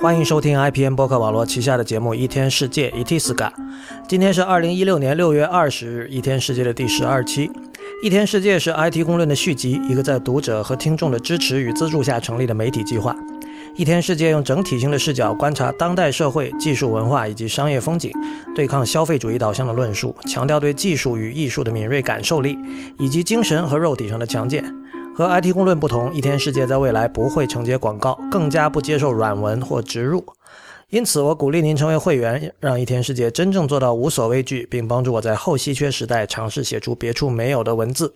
欢迎收听 IPN 播客网络旗下的节目《一天世界》（Itiska）。今天是二零一六年六月二十日，《一天世界》的第十二期。《一天世界》是 IT 公论的续集，一个在读者和听众的支持与资助下成立的媒体计划。《一天世界》用整体性的视角观察当代社会、技术文化以及商业风景，对抗消费主义导向的论述，强调对技术与艺术的敏锐感受力，以及精神和肉体上的强健。和 IT 公论不同，一天世界在未来不会承接广告，更加不接受软文或植入。因此，我鼓励您成为会员，让一天世界真正做到无所畏惧，并帮助我在后稀缺时代尝试写出别处没有的文字。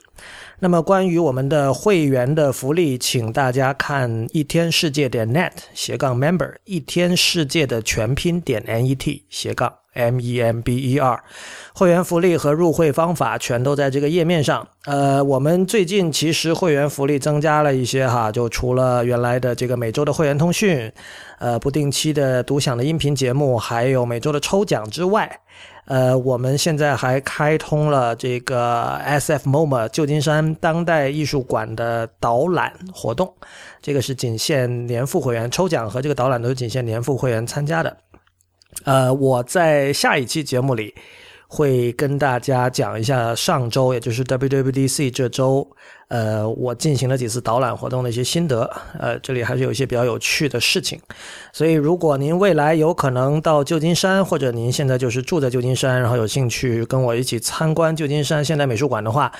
那么，关于我们的会员的福利，请大家看一天世界点 net 斜杠 member，一天世界的全拼点 net 斜杠。M E M B E R，会员福利和入会方法全都在这个页面上。呃，我们最近其实会员福利增加了一些哈，就除了原来的这个每周的会员通讯，呃，不定期的独享的音频节目，还有每周的抽奖之外，呃，我们现在还开通了这个 S F MoMA 旧金山当代艺术馆的导览活动，这个是仅限年付会员，抽奖和这个导览都是仅限年付会员参加的。呃，我在下一期节目里会跟大家讲一下上周，也就是 WWDC 这周，呃，我进行了几次导览活动的一些心得。呃，这里还是有一些比较有趣的事情。所以，如果您未来有可能到旧金山，或者您现在就是住在旧金山，然后有兴趣跟我一起参观旧金山现代美术馆的话，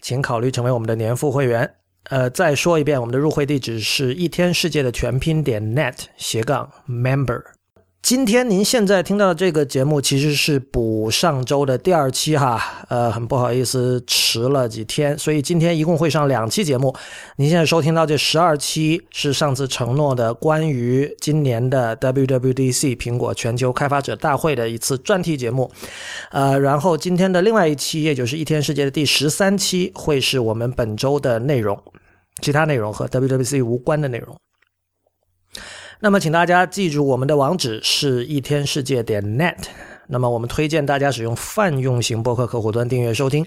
请考虑成为我们的年付会员。呃，再说一遍，我们的入会地址是一天世界的全拼点 net 斜杠 member。今天您现在听到的这个节目其实是补上周的第二期哈，呃，很不好意思迟了几天，所以今天一共会上两期节目。您现在收听到这十二期是上次承诺的关于今年的 WWDC 苹果全球开发者大会的一次专题节目，呃，然后今天的另外一期，也就是一天世界的第十三期，会是我们本周的内容，其他内容和 WWDC 无关的内容。那么，请大家记住，我们的网址是一天世界点 net。那么，我们推荐大家使用泛用型播客客户端订阅收听，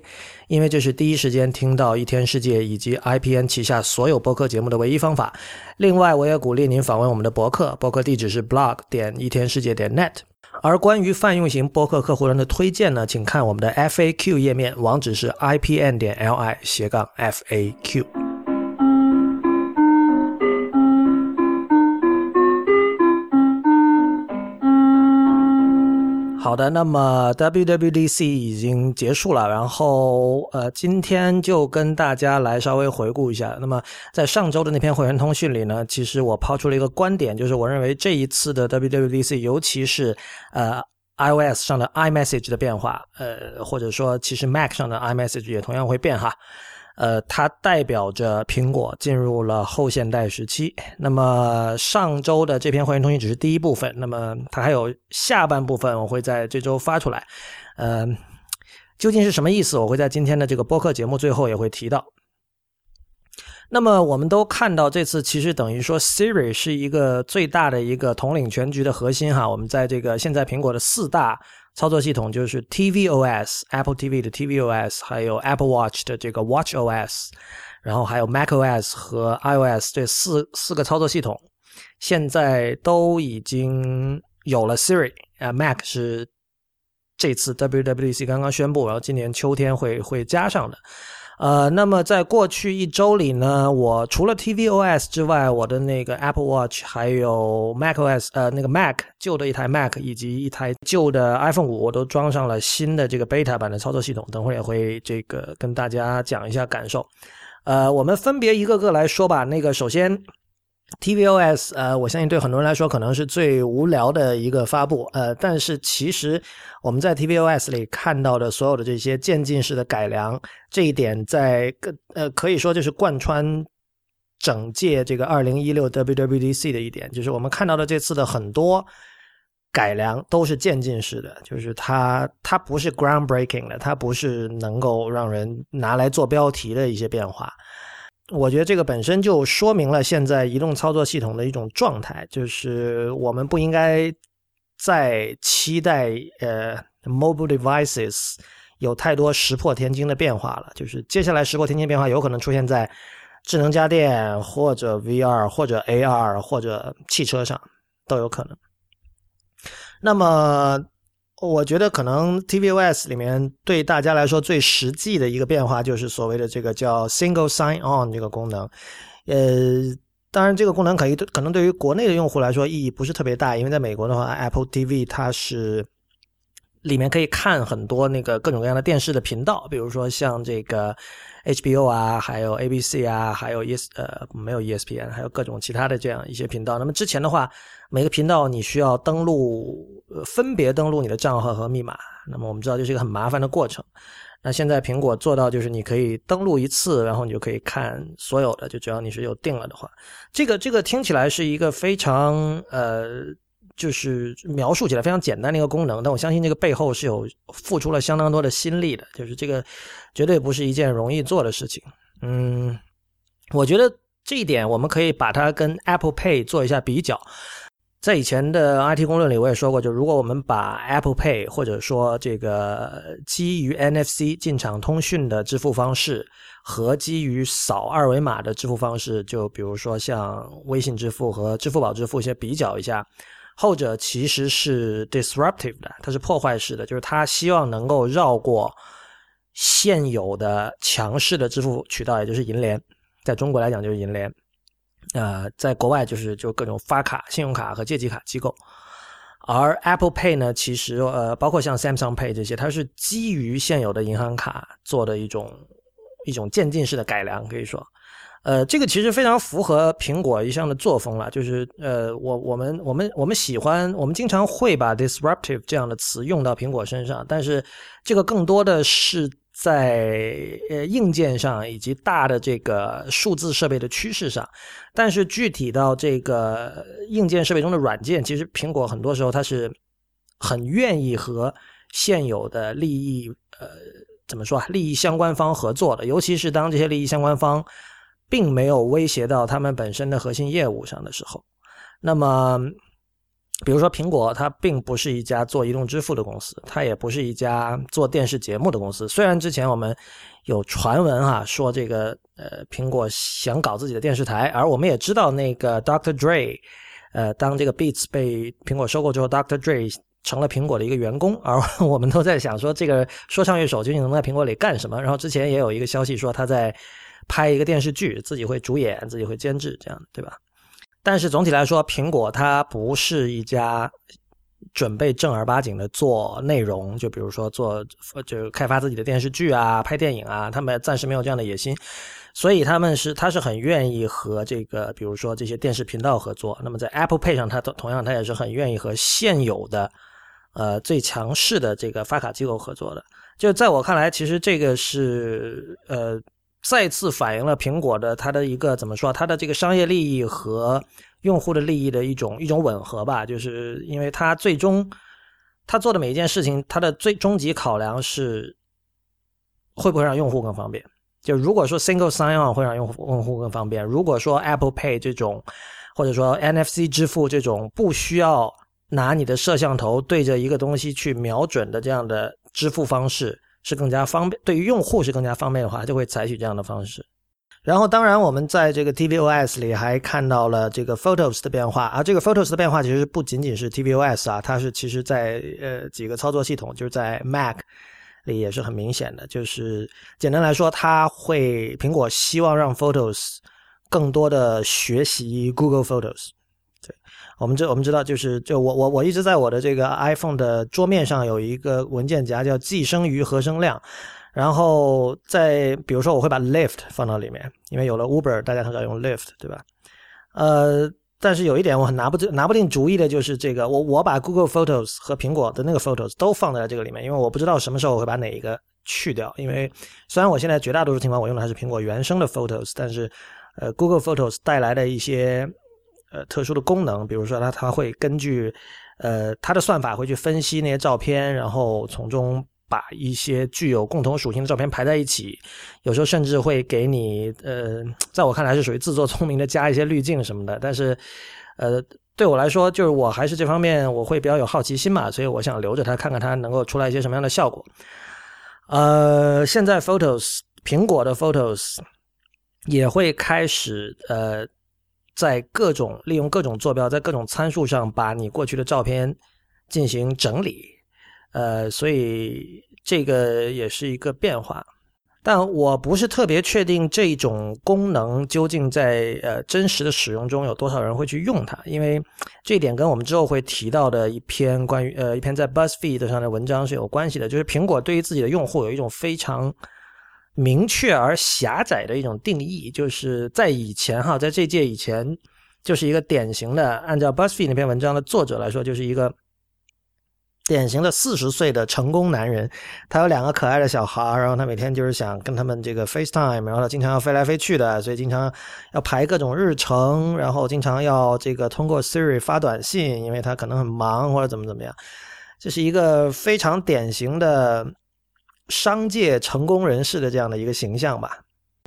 因为这是第一时间听到一天世界以及 IPN 旗下所有播客节目的唯一方法。另外，我也鼓励您访问我们的博客，博客地址是 blog 点一天世界点 net。而关于泛用型播客客户端的推荐呢，请看我们的 FAQ 页面，网址是 IPN 点 LI 斜杠 FAQ。好的，那么 WWDC 已经结束了，然后呃，今天就跟大家来稍微回顾一下。那么在上周的那篇会员通讯里呢，其实我抛出了一个观点，就是我认为这一次的 WWDC，尤其是呃 iOS 上的 iMessage 的变化，呃，或者说其实 Mac 上的 iMessage 也同样会变哈。呃，它代表着苹果进入了后现代时期。那么上周的这篇会员通讯只是第一部分，那么它还有下半部分，我会在这周发出来。呃，究竟是什么意思？我会在今天的这个播客节目最后也会提到。那么我们都看到，这次其实等于说 Siri 是一个最大的一个统领全局的核心哈。我们在这个现在苹果的四大。操作系统就是 tvOS、Apple TV 的 tvOS，还有 Apple Watch 的这个 watchOS，然后还有 macOS 和 iOS 这四四个操作系统，现在都已经有了 Siri。啊，Mac 是这次 WWDC 刚刚宣布，然后今年秋天会会加上的。呃，那么在过去一周里呢，我除了 tvOS 之外，我的那个 Apple Watch 还有 macOS，呃，那个 Mac 旧的一台 Mac 以及一台旧的 iPhone 五，我都装上了新的这个 beta 版的操作系统。等会儿也会这个跟大家讲一下感受。呃，我们分别一个个来说吧。那个首先。tvOS，呃，我相信对很多人来说可能是最无聊的一个发布，呃，但是其实我们在 tvOS 里看到的所有的这些渐进式的改良，这一点在呃可以说就是贯穿整届这个二零一六 WWDC 的一点，就是我们看到的这次的很多改良都是渐进式的，就是它它不是 groundbreaking 的，它不是能够让人拿来做标题的一些变化。我觉得这个本身就说明了现在移动操作系统的一种状态，就是我们不应该再期待呃 mobile devices 有太多石破天惊的变化了。就是接下来石破天惊变化有可能出现在智能家电或者 VR 或者 AR 或者汽车上。都有可能。那么，我觉得可能 tvOS 里面对大家来说最实际的一个变化，就是所谓的这个叫 Single Sign On 这个功能。呃，当然这个功能可以可能对于国内的用户来说意义不是特别大，因为在美国的话，Apple TV 它是里面可以看很多那个各种各样的电视的频道，比如说像这个。HBO 啊，还有 ABC 啊，还有 ES 呃没有 ESPN，还有各种其他的这样一些频道。那么之前的话，每个频道你需要登录，分别登录你的账号和密码。那么我们知道这是一个很麻烦的过程。那现在苹果做到就是你可以登录一次，然后你就可以看所有的，就只要你是有定了的话，这个这个听起来是一个非常呃。就是描述起来非常简单的一个功能，但我相信这个背后是有付出了相当多的心力的，就是这个绝对不是一件容易做的事情。嗯，我觉得这一点我们可以把它跟 Apple Pay 做一下比较。在以前的 IT 公论里，我也说过，就如果我们把 Apple Pay 或者说这个基于 NFC 进场通讯的支付方式和基于扫二维码的支付方式，就比如说像微信支付和支付宝支付，先比较一下。后者其实是 disruptive 的，它是破坏式的，就是它希望能够绕过现有的强势的支付渠道，也就是银联，在中国来讲就是银联，呃，在国外就是就各种发卡、信用卡和借记卡机构，而 Apple Pay 呢，其实呃，包括像 Samsung Pay 这些，它是基于现有的银行卡做的一种一种渐进式的改良，可以说。呃，这个其实非常符合苹果一向的作风了，就是呃，我我们我们我们喜欢，我们经常会把 disruptive 这样的词用到苹果身上，但是这个更多的是在呃硬件上以及大的这个数字设备的趋势上，但是具体到这个硬件设备中的软件，其实苹果很多时候它是很愿意和现有的利益呃怎么说啊利益相关方合作的，尤其是当这些利益相关方。并没有威胁到他们本身的核心业务上的时候，那么，比如说苹果，它并不是一家做移动支付的公司，它也不是一家做电视节目的公司。虽然之前我们有传闻哈说这个呃苹果想搞自己的电视台，而我们也知道那个 Dr. Dre，呃，当这个 Beats 被苹果收购之后，Dr. Dre 成了苹果的一个员工，而我们都在想说这个说唱乐手究竟能在苹果里干什么？然后之前也有一个消息说他在。拍一个电视剧，自己会主演，自己会监制，这样对吧？但是总体来说，苹果它不是一家准备正儿八经的做内容，就比如说做就开发自己的电视剧啊、拍电影啊，他们暂时没有这样的野心。所以他们是，他是很愿意和这个，比如说这些电视频道合作。那么在 Apple Pay 上，它同样，它也是很愿意和现有的呃最强势的这个发卡机构合作的。就在我看来，其实这个是呃。再次反映了苹果的它的一个怎么说？它的这个商业利益和用户的利益的一种一种吻合吧。就是因为它最终它做的每一件事情，它的最终极考量是会不会让用户更方便。就如果说 Single Sign On 会让用户用户更方便，如果说 Apple Pay 这种或者说 NFC 支付这种不需要拿你的摄像头对着一个东西去瞄准的这样的支付方式。是更加方便，对于用户是更加方便的话，就会采取这样的方式。然后，当然我们在这个 tvOS 里还看到了这个 Photos 的变化，而这个 Photos 的变化其实不仅仅是 tvOS 啊，它是其实在呃几个操作系统，就是在 Mac 里也是很明显的。就是简单来说，它会苹果希望让 Photos 更多的学习 Google Photos。我们知我们知道，就是就我我我一直在我的这个 iPhone 的桌面上有一个文件夹叫寄生于和声量，然后在比如说我会把 Lift 放到里面，因为有了 Uber，大家很少用 Lift，对吧？呃，但是有一点我很拿不拿不定主意的就是这个，我我把 Google Photos 和苹果的那个 Photos 都放在了这个里面，因为我不知道什么时候我会把哪一个去掉，因为虽然我现在绝大多数情况我用的还是苹果原生的 Photos，但是呃 Google Photos 带来的一些。呃，特殊的功能，比如说它它会根据，呃，它的算法会去分析那些照片，然后从中把一些具有共同属性的照片排在一起，有时候甚至会给你，呃，在我看来是属于自作聪明的加一些滤镜什么的。但是，呃，对我来说，就是我还是这方面我会比较有好奇心嘛，所以我想留着它看看它能够出来一些什么样的效果。呃，现在 Photos 苹果的 Photos 也会开始呃。在各种利用各种坐标，在各种参数上把你过去的照片进行整理，呃，所以这个也是一个变化。但我不是特别确定这种功能究竟在呃真实的使用中有多少人会去用它，因为这一点跟我们之后会提到的一篇关于呃一篇在 BuzzFeed 上的文章是有关系的。就是苹果对于自己的用户有一种非常明确而狭窄的一种定义，就是在以前哈，在这届以前，就是一个典型的按照 BuzzFeed 那篇文章的作者来说，就是一个。典型的四十岁的成功男人，他有两个可爱的小孩，然后他每天就是想跟他们这个 FaceTime，然后他经常要飞来飞去的，所以经常要排各种日程，然后经常要这个通过 Siri 发短信，因为他可能很忙或者怎么怎么样。这是一个非常典型的商界成功人士的这样的一个形象吧。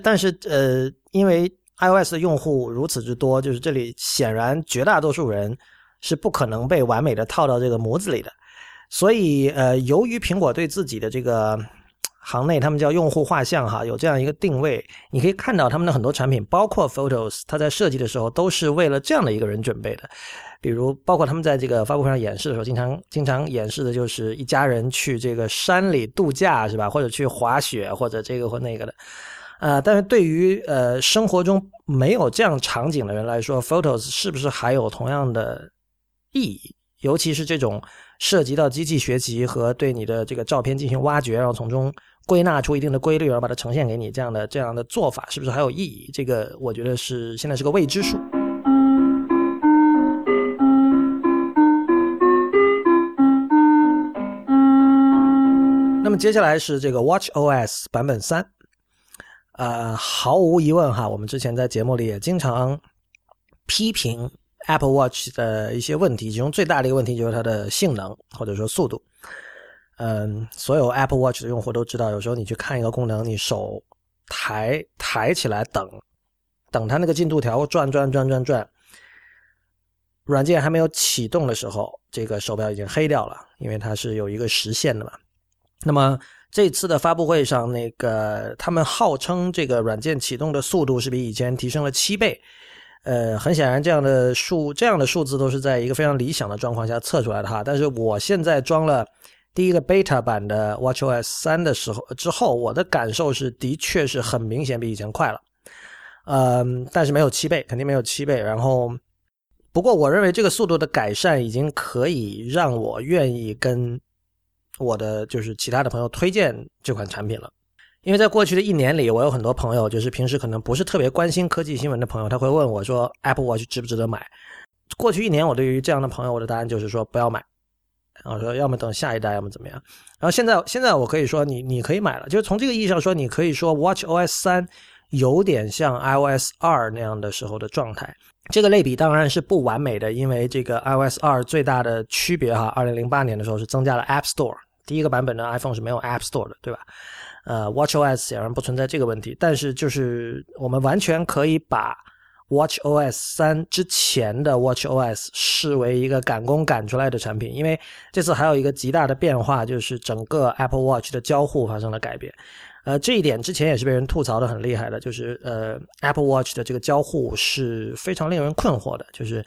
但是呃，因为 iOS 的用户如此之多，就是这里显然绝大多数人是不可能被完美的套到这个模子里的。所以，呃，由于苹果对自己的这个行内，他们叫用户画像哈，有这样一个定位，你可以看到他们的很多产品，包括 Photos，它在设计的时候都是为了这样的一个人准备的。比如，包括他们在这个发布会上演示的时候，经常经常演示的就是一家人去这个山里度假，是吧？或者去滑雪，或者这个或那个的。呃，但是对于呃生活中没有这样场景的人来说，Photos 是不是还有同样的意义？尤其是这种。涉及到机器学习和对你的这个照片进行挖掘，然后从中归纳出一定的规律，然后把它呈现给你，这样的这样的做法是不是还有意义？这个我觉得是现在是个未知数。那么接下来是这个 Watch OS 版本三，呃，毫无疑问哈，我们之前在节目里也经常批评。Apple Watch 的一些问题，其中最大的一个问题就是它的性能或者说速度。嗯，所有 Apple Watch 的用户都知道，有时候你去看一个功能，你手抬抬起来等，等它那个进度条转转转转转，软件还没有启动的时候，这个手表已经黑掉了，因为它是有一个时限的嘛。那么这次的发布会上，那个他们号称这个软件启动的速度是比以前提升了七倍。呃，很显然，这样的数这样的数字都是在一个非常理想的状况下测出来的哈。但是我现在装了第一个 beta 版的 WatchOS 三的时候之后，我的感受是，的确是很明显比以前快了。嗯，但是没有七倍，肯定没有七倍。然后，不过我认为这个速度的改善已经可以让我愿意跟我的就是其他的朋友推荐这款产品了。因为在过去的一年里，我有很多朋友，就是平时可能不是特别关心科技新闻的朋友，他会问我说：“Apple Watch 值不值得买？”过去一年，我对于这样的朋友，我的答案就是说不要买，然后说要么等下一代，要么怎么样。然后现在，现在我可以说你你可以买了，就是从这个意义上说，你可以说 Watch OS 三有点像 iOS 二那样的时候的状态。这个类比当然是不完美的，因为这个 iOS 二最大的区别哈，二零零八年的时候是增加了 App Store，第一个版本的 iPhone 是没有 App Store 的，对吧？呃，WatchOS 显然不存在这个问题，但是就是我们完全可以把 WatchOS 三之前的 WatchOS 视为一个赶工赶出来的产品，因为这次还有一个极大的变化，就是整个 Apple Watch 的交互发生了改变。呃，这一点之前也是被人吐槽的很厉害的，就是呃，Apple Watch 的这个交互是非常令人困惑的，就是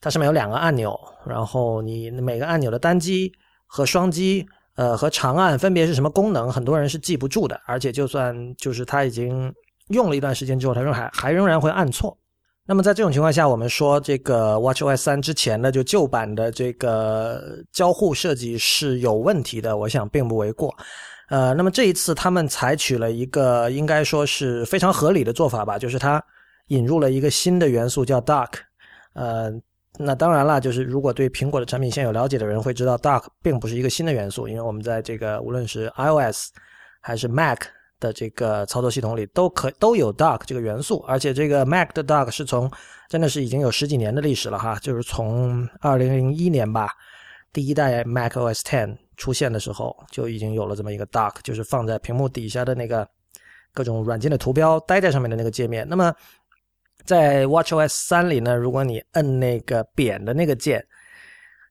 它上面有两个按钮，然后你每个按钮的单击和双击。呃，和长按分别是什么功能？很多人是记不住的，而且就算就是他已经用了一段时间之后，他仍还还仍然会按错。那么在这种情况下，我们说这个 WatchOS 三之前的就旧版的这个交互设计是有问题的，我想并不为过。呃，那么这一次他们采取了一个应该说是非常合理的做法吧，就是它引入了一个新的元素叫 Dock，呃。那当然了，就是如果对苹果的产品线有了解的人会知道，Dock 并不是一个新的元素，因为我们在这个无论是 iOS 还是 Mac 的这个操作系统里都可都有 Dock 这个元素，而且这个 Mac 的 Dock 是从真的是已经有十几年的历史了哈，就是从二零零一年吧，第一代 Mac OS Ten 出现的时候就已经有了这么一个 Dock，就是放在屏幕底下的那个各种软件的图标待在上面的那个界面。那么在 WatchOS 三里呢，如果你摁那个扁的那个键，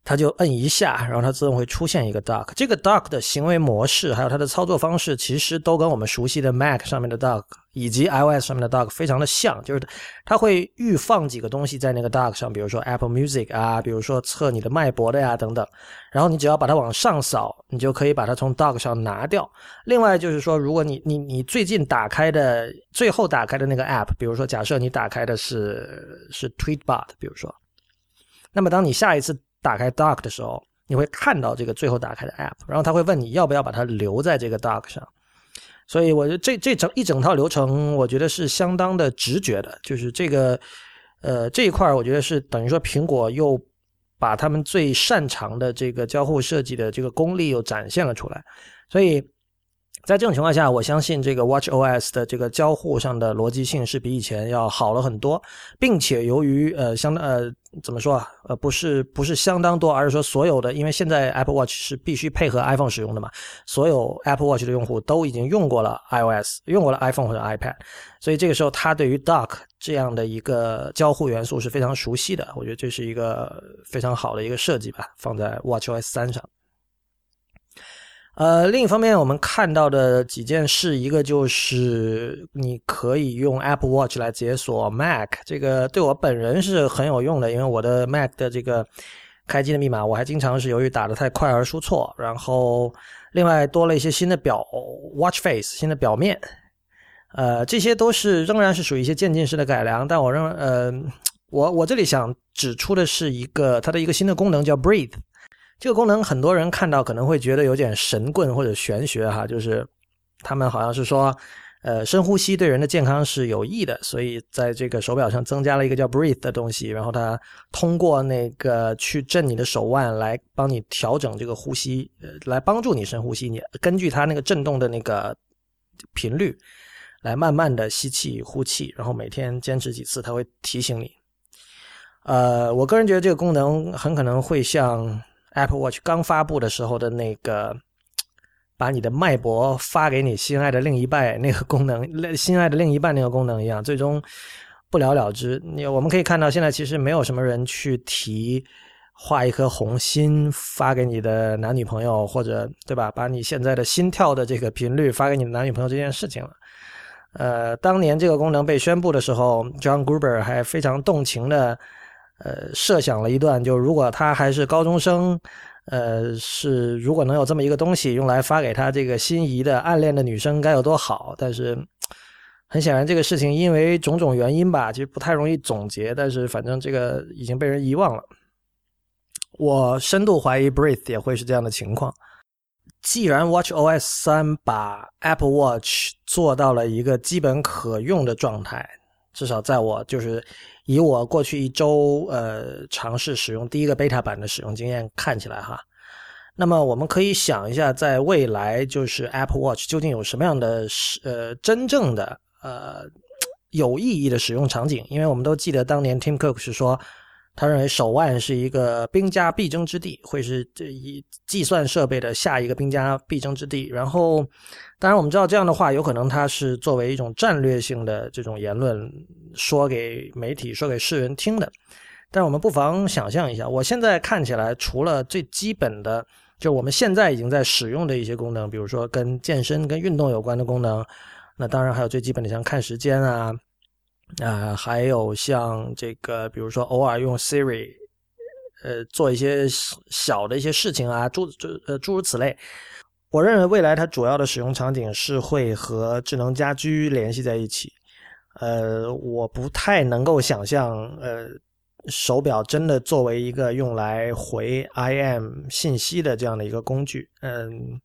它就摁一下，然后它自动会出现一个 dock。这个 dock 的行为模式还有它的操作方式，其实都跟我们熟悉的 Mac 上面的 dock 以及 iOS 上面的 dock 非常的像，就是它会预放几个东西在那个 dock 上，比如说 Apple Music 啊，比如说测你的脉搏的呀等等。然后你只要把它往上扫，你就可以把它从 dock 上拿掉。另外就是说，如果你你你最近打开的最后打开的那个 app，比如说假设你打开的是是 Tweetbot，比如说，那么当你下一次打开 Dock 的时候，你会看到这个最后打开的 App，然后他会问你要不要把它留在这个 Dock 上。所以我觉得这这整一整套流程，我觉得是相当的直觉的，就是这个呃这一块儿，我觉得是等于说苹果又把他们最擅长的这个交互设计的这个功力又展现了出来，所以。在这种情况下，我相信这个 Watch OS 的这个交互上的逻辑性是比以前要好了很多，并且由于呃相呃怎么说啊呃不是不是相当多，而是说所有的，因为现在 Apple Watch 是必须配合 iPhone 使用的嘛，所有 Apple Watch 的用户都已经用过了 iOS，用过了 iPhone 或者 iPad，所以这个时候他对于 Dock 这样的一个交互元素是非常熟悉的，我觉得这是一个非常好的一个设计吧，放在 Watch OS 三上。呃，另一方面，我们看到的几件事，一个就是你可以用 Apple Watch 来解锁 Mac，这个对我本人是很有用的，因为我的 Mac 的这个开机的密码，我还经常是由于打的太快而输错。然后，另外多了一些新的表 Watch Face，新的表面，呃，这些都是仍然是属于一些渐进式的改良。但我认，呃，我我这里想指出的是一个它的一个新的功能叫 Breathe。这个功能很多人看到可能会觉得有点神棍或者玄学哈，就是他们好像是说，呃，深呼吸对人的健康是有益的，所以在这个手表上增加了一个叫 Breathe 的东西，然后它通过那个去震你的手腕来帮你调整这个呼吸，呃，来帮助你深呼吸。你根据它那个震动的那个频率来慢慢的吸气呼气，然后每天坚持几次，它会提醒你。呃，我个人觉得这个功能很可能会像。Apple Watch 刚发布的时候的那个，把你的脉搏发给你心爱的另一半那个功能，心爱的另一半那个功能一样，最终不了了之。你我们可以看到，现在其实没有什么人去提画一颗红心发给你的男女朋友，或者对吧？把你现在的心跳的这个频率发给你的男女朋友这件事情了。呃，当年这个功能被宣布的时候，John Gruber 还非常动情的。呃，设想了一段，就如果他还是高中生，呃，是如果能有这么一个东西用来发给他这个心仪的暗恋的女生，该有多好。但是很显然，这个事情因为种种原因吧，其实不太容易总结。但是反正这个已经被人遗忘了。我深度怀疑 Breathe 也会是这样的情况。既然 Watch OS 三把 Apple Watch 做到了一个基本可用的状态，至少在我就是。以我过去一周呃尝试使用第一个 beta 版的使用经验看起来哈，那么我们可以想一下，在未来就是 Apple Watch 究竟有什么样的呃真正的呃有意义的使用场景？因为我们都记得当年 Tim Cook 是说。他认为手腕是一个兵家必争之地，会是这一计算设备的下一个兵家必争之地。然后，当然我们知道这样的话，有可能他是作为一种战略性的这种言论说给媒体、说给世人听的。但是我们不妨想象一下，我现在看起来，除了最基本的，就我们现在已经在使用的一些功能，比如说跟健身、跟运动有关的功能，那当然还有最基本的像看时间啊。啊，还有像这个，比如说偶尔用 Siri，呃，做一些小的一些事情啊，诸诸呃诸如此类。我认为未来它主要的使用场景是会和智能家居联系在一起。呃，我不太能够想象，呃，手表真的作为一个用来回 IM 信息的这样的一个工具。嗯，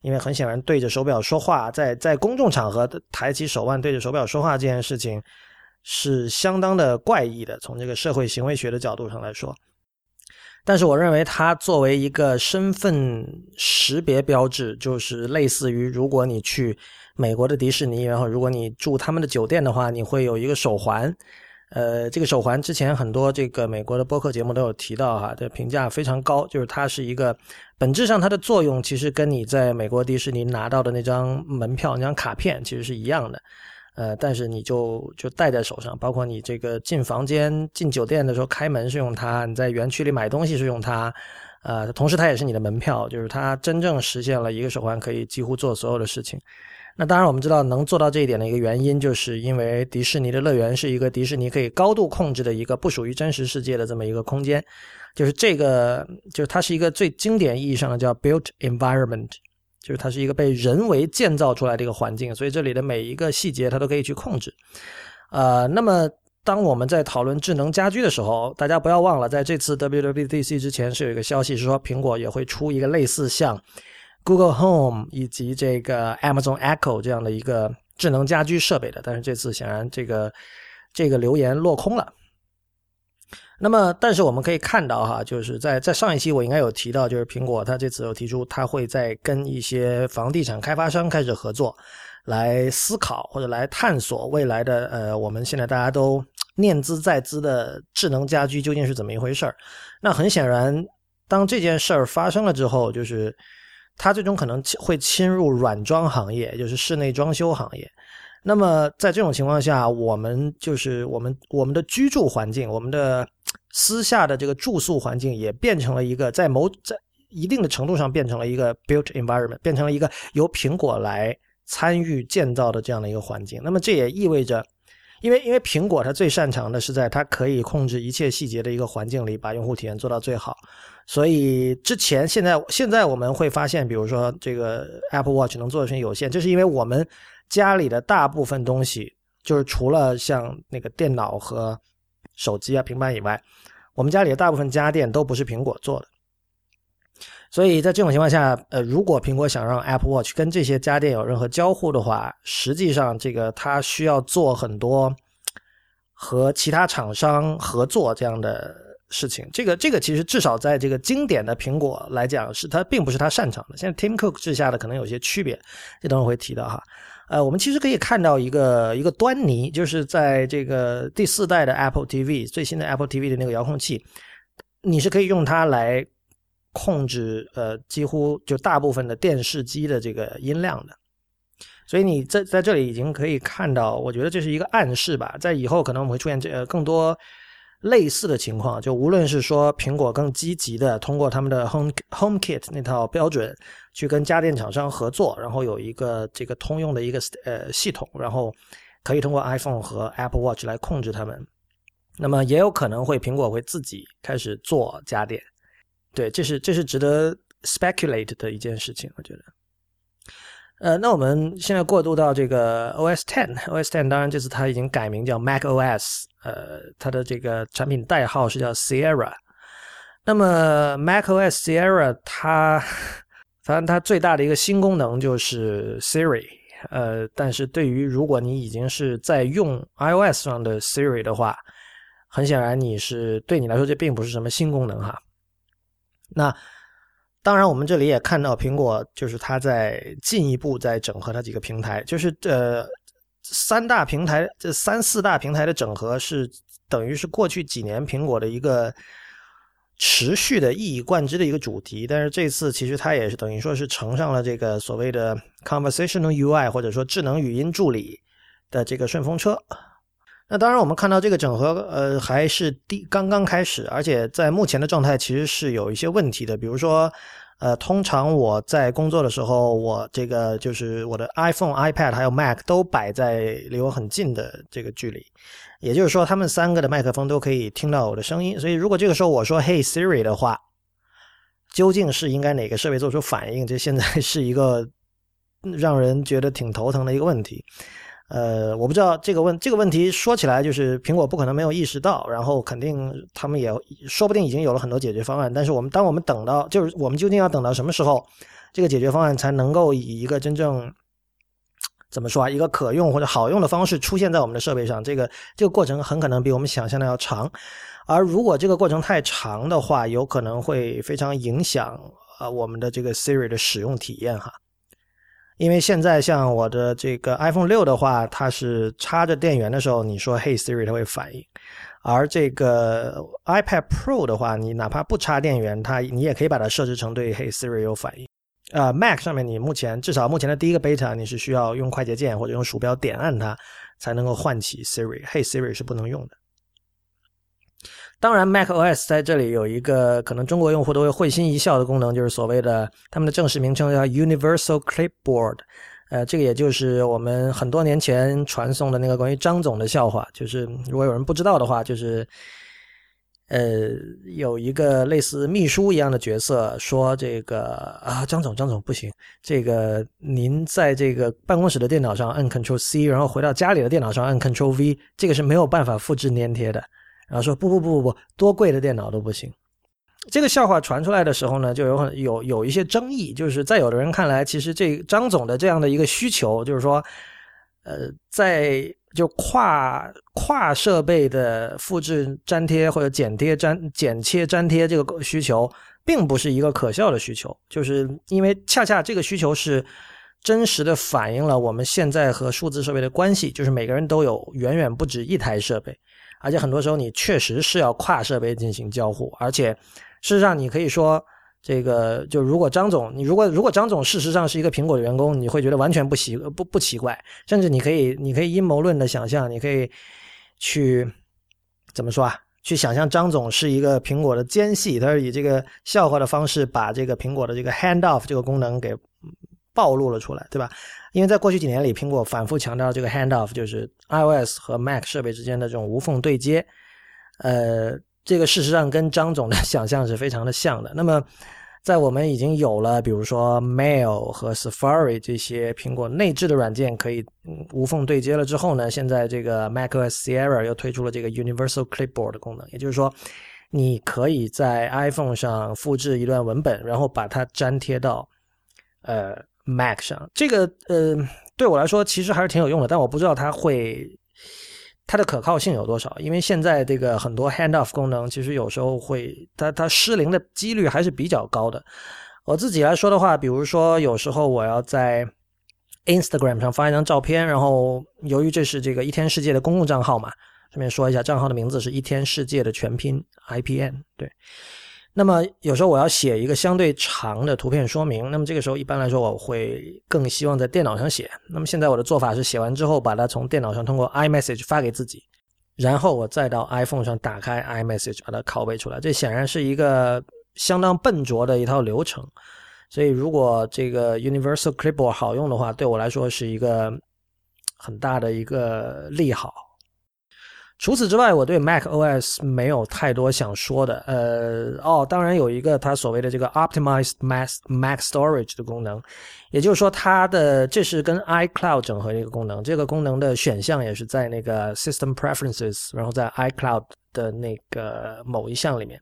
因为很显然，对着手表说话，在在公众场合抬起手腕对着手表说话这件事情。是相当的怪异的，从这个社会行为学的角度上来说。但是我认为它作为一个身份识别标志，就是类似于如果你去美国的迪士尼，然后如果你住他们的酒店的话，你会有一个手环。呃，这个手环之前很多这个美国的播客节目都有提到哈，这评价非常高，就是它是一个本质上它的作用其实跟你在美国迪士尼拿到的那张门票那张卡片其实是一样的。呃，但是你就就戴在手上，包括你这个进房间、进酒店的时候开门是用它，你在园区里买东西是用它，呃，同时它也是你的门票，就是它真正实现了一个手环可以几乎做所有的事情。那当然，我们知道能做到这一点的一个原因，就是因为迪士尼的乐园是一个迪士尼可以高度控制的一个不属于真实世界的这么一个空间，就是这个，就是它是一个最经典意义上的叫 built environment，就是它是一个被人为建造出来的一个环境，所以这里的每一个细节它都可以去控制。呃，那么当我们在讨论智能家居的时候，大家不要忘了，在这次 WWDC 之前是有一个消息是说苹果也会出一个类似像。Google Home 以及这个 Amazon Echo 这样的一个智能家居设备的，但是这次显然这个这个留言落空了。那么，但是我们可以看到哈，就是在在上一期我应该有提到，就是苹果它这次有提出，它会在跟一些房地产开发商开始合作，来思考或者来探索未来的呃，我们现在大家都念兹在兹的智能家居究竟是怎么一回事儿。那很显然，当这件事儿发生了之后，就是。它最终可能会侵入软装行业，就是室内装修行业。那么在这种情况下，我们就是我们我们的居住环境，我们的私下的这个住宿环境，也变成了一个在某在一定的程度上变成了一个 built environment，变成了一个由苹果来参与建造的这样的一个环境。那么这也意味着。因为因为苹果它最擅长的是在它可以控制一切细节的一个环境里，把用户体验做到最好。所以之前现在现在我们会发现，比如说这个 Apple Watch 能做的事情有限，这是因为我们家里的大部分东西，就是除了像那个电脑和手机啊、平板以外，我们家里的大部分家电都不是苹果做的。所以在这种情况下，呃，如果苹果想让 Apple Watch 跟这些家电有任何交互的话，实际上这个它需要做很多和其他厂商合作这样的事情。这个这个其实至少在这个经典的苹果来讲，是它并不是它擅长的。现在 Tim Cook 治下的可能有些区别，这等会会提到哈。呃，我们其实可以看到一个一个端倪，就是在这个第四代的 Apple TV 最新的 Apple TV 的那个遥控器，你是可以用它来。控制呃几乎就大部分的电视机的这个音量的，所以你在在这里已经可以看到，我觉得这是一个暗示吧，在以后可能我们会出现这呃更多类似的情况，就无论是说苹果更积极的通过他们的 Home Home Kit 那套标准去跟家电厂商合作，然后有一个这个通用的一个呃系统，然后可以通过 iPhone 和 Apple Watch 来控制他们，那么也有可能会苹果会自己开始做家电。对，这是这是值得 speculate 的一件事情，我觉得。呃，那我们现在过渡到这个 OS Ten，OS Ten 当然这次它已经改名叫 Mac OS，呃，它的这个产品代号是叫 Sierra。那么 Mac OS Sierra 它，反正它最大的一个新功能就是 Siri，呃，但是对于如果你已经是在用 iOS 上的 Siri 的话，很显然你是对你来说这并不是什么新功能哈。那当然，我们这里也看到苹果，就是它在进一步在整合它几个平台，就是呃三大平台，这三四大平台的整合是等于是过去几年苹果的一个持续的一以贯之的一个主题。但是这次其实它也是等于说是乘上了这个所谓的 conversational UI 或者说智能语音助理的这个顺风车。那当然，我们看到这个整合，呃，还是第刚刚开始，而且在目前的状态其实是有一些问题的。比如说，呃，通常我在工作的时候，我这个就是我的 iPhone、iPad 还有 Mac 都摆在离我很近的这个距离，也就是说，他们三个的麦克风都可以听到我的声音。所以，如果这个时候我说 “Hey Siri” 的话，究竟是应该哪个设备做出反应？这现在是一个让人觉得挺头疼的一个问题。呃，我不知道这个问这个问题说起来，就是苹果不可能没有意识到，然后肯定他们也说不定已经有了很多解决方案。但是我们当我们等到，就是我们究竟要等到什么时候，这个解决方案才能够以一个真正怎么说啊，一个可用或者好用的方式出现在我们的设备上？这个这个过程很可能比我们想象的要长。而如果这个过程太长的话，有可能会非常影响啊我们的这个 Siri 的使用体验哈。因为现在像我的这个 iPhone 六的话，它是插着电源的时候，你说 Hey Siri 它会反应；而这个 iPad Pro 的话，你哪怕不插电源，它你也可以把它设置成对 Hey Siri 有反应。呃 Mac 上面你目前至少目前的第一个 beta 你是需要用快捷键或者用鼠标点按它才能够唤起 Siri，Hey Siri 是不能用的。当然，Mac OS 在这里有一个可能中国用户都会会心一笑的功能，就是所谓的他们的正式名称叫 Universal Clipboard。呃，这个也就是我们很多年前传送的那个关于张总的笑话。就是如果有人不知道的话，就是呃，有一个类似秘书一样的角色说：“这个啊，张总，张总不行，这个您在这个办公室的电脑上按 Control C，然后回到家里的电脑上按 Control V，这个是没有办法复制粘贴的。”然后说：“不不不不不，多贵的电脑都不行。”这个笑话传出来的时候呢，就有很有有一些争议，就是在有的人看来，其实这张总的这样的一个需求，就是说，呃，在就跨跨设备的复制粘贴或者剪贴粘剪切粘贴这个需求，并不是一个可笑的需求，就是因为恰恰这个需求是真实的反映了我们现在和数字设备的关系，就是每个人都有远远不止一台设备，而且很多时候你确实是要跨设备进行交互，而且。事实上，你可以说，这个就如果张总，你如果如果张总事实上是一个苹果的员工，你会觉得完全不奇不不奇怪，甚至你可以你可以阴谋论的想象，你可以去怎么说啊？去想象张总是一个苹果的奸细，他是以这个笑话的方式把这个苹果的这个 handoff 这个功能给暴露了出来，对吧？因为在过去几年里，苹果反复强调这个 handoff 就是 iOS 和 Mac 设备之间的这种无缝对接，呃。这个事实上跟张总的想象是非常的像的。那么，在我们已经有了比如说 Mail 和 Safari 这些苹果内置的软件可以无缝对接了之后呢，现在这个 macOS Sierra 又推出了这个 Universal Clipboard 的功能，也就是说，你可以在 iPhone 上复制一段文本，然后把它粘贴到呃 Mac 上。这个呃，对我来说其实还是挺有用的，但我不知道它会。它的可靠性有多少？因为现在这个很多 handoff 功能，其实有时候会它它失灵的几率还是比较高的。我自己来说的话，比如说有时候我要在 Instagram 上发一张照片，然后由于这是这个一天世界的公共账号嘛，顺便说一下，账号的名字是一天世界的全拼 IPN 对。那么有时候我要写一个相对长的图片说明，那么这个时候一般来说我会更希望在电脑上写。那么现在我的做法是写完之后把它从电脑上通过 iMessage 发给自己，然后我再到 iPhone 上打开 iMessage 把它拷贝出来。这显然是一个相当笨拙的一套流程。所以如果这个 Universal Clipboard 好用的话，对我来说是一个很大的一个利好。除此之外，我对 Mac OS 没有太多想说的。呃，哦，当然有一个它所谓的这个 Optimized Mac Mac Storage 的功能，也就是说，它的这是跟 iCloud 整合的一个功能。这个功能的选项也是在那个 System Preferences，然后在 iCloud 的那个某一项里面。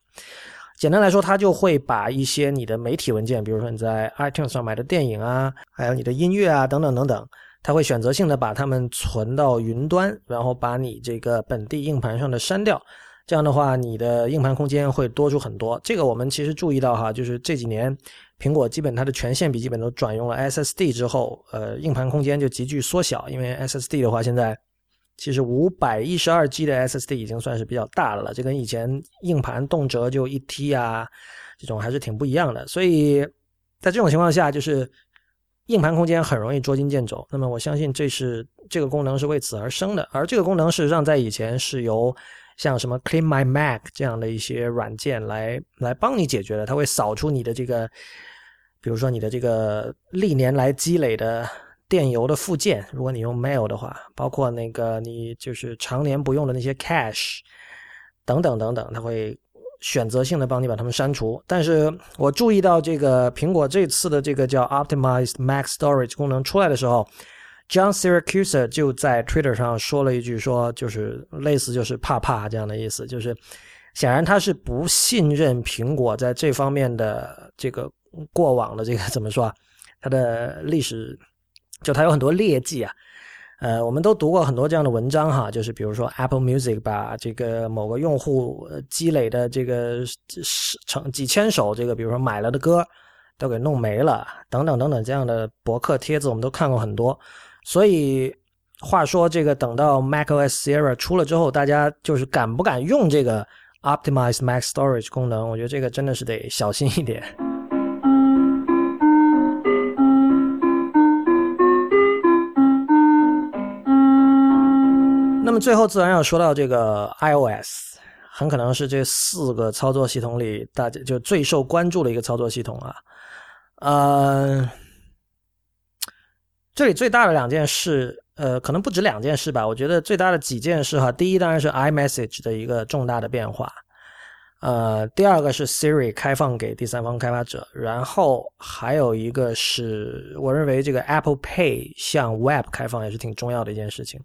简单来说，它就会把一些你的媒体文件，比如说你在 iTunes 上买的电影啊，还有你的音乐啊，等等等等。它会选择性的把它们存到云端，然后把你这个本地硬盘上的删掉。这样的话，你的硬盘空间会多出很多。这个我们其实注意到哈，就是这几年苹果基本它的全线笔记本都转用了 SSD 之后，呃，硬盘空间就急剧缩小。因为 SSD 的话，现在其实五百一十二 G 的 SSD 已经算是比较大的了，这跟以前硬盘动辄就一 T 啊，这种还是挺不一样的。所以在这种情况下，就是。硬盘空间很容易捉襟见肘，那么我相信这是这个功能是为此而生的。而这个功能事实上在以前是由像什么 Clean My Mac 这样的一些软件来来帮你解决的。它会扫出你的这个，比如说你的这个历年来积累的电邮的附件，如果你用 Mail 的话，包括那个你就是常年不用的那些 Cache 等等等等，它会。选择性的帮你把它们删除，但是我注意到这个苹果这次的这个叫 Optimized Mac Storage 功能出来的时候，John Siracusa 就在 Twitter 上说了一句，说就是类似就是怕怕这样的意思，就是显然他是不信任苹果在这方面的这个过往的这个怎么说啊，它的历史就它有很多劣迹啊。呃，我们都读过很多这样的文章哈，就是比如说 Apple Music 把这个某个用户积累的这个成几千首这个，比如说买了的歌，都给弄没了，等等等等这样的博客帖子，我们都看过很多。所以话说，这个等到 macOS Sierra 出了之后，大家就是敢不敢用这个 Optimize Mac Storage 功能？我觉得这个真的是得小心一点。那么最后自然要说到这个 iOS，很可能是这四个操作系统里大家就最受关注的一个操作系统啊。呃，这里最大的两件事，呃，可能不止两件事吧。我觉得最大的几件事哈，第一当然是 iMessage 的一个重大的变化。呃，第二个是 Siri 开放给第三方开发者，然后还有一个是我认为这个 Apple Pay 向 Web 开放也是挺重要的一件事情。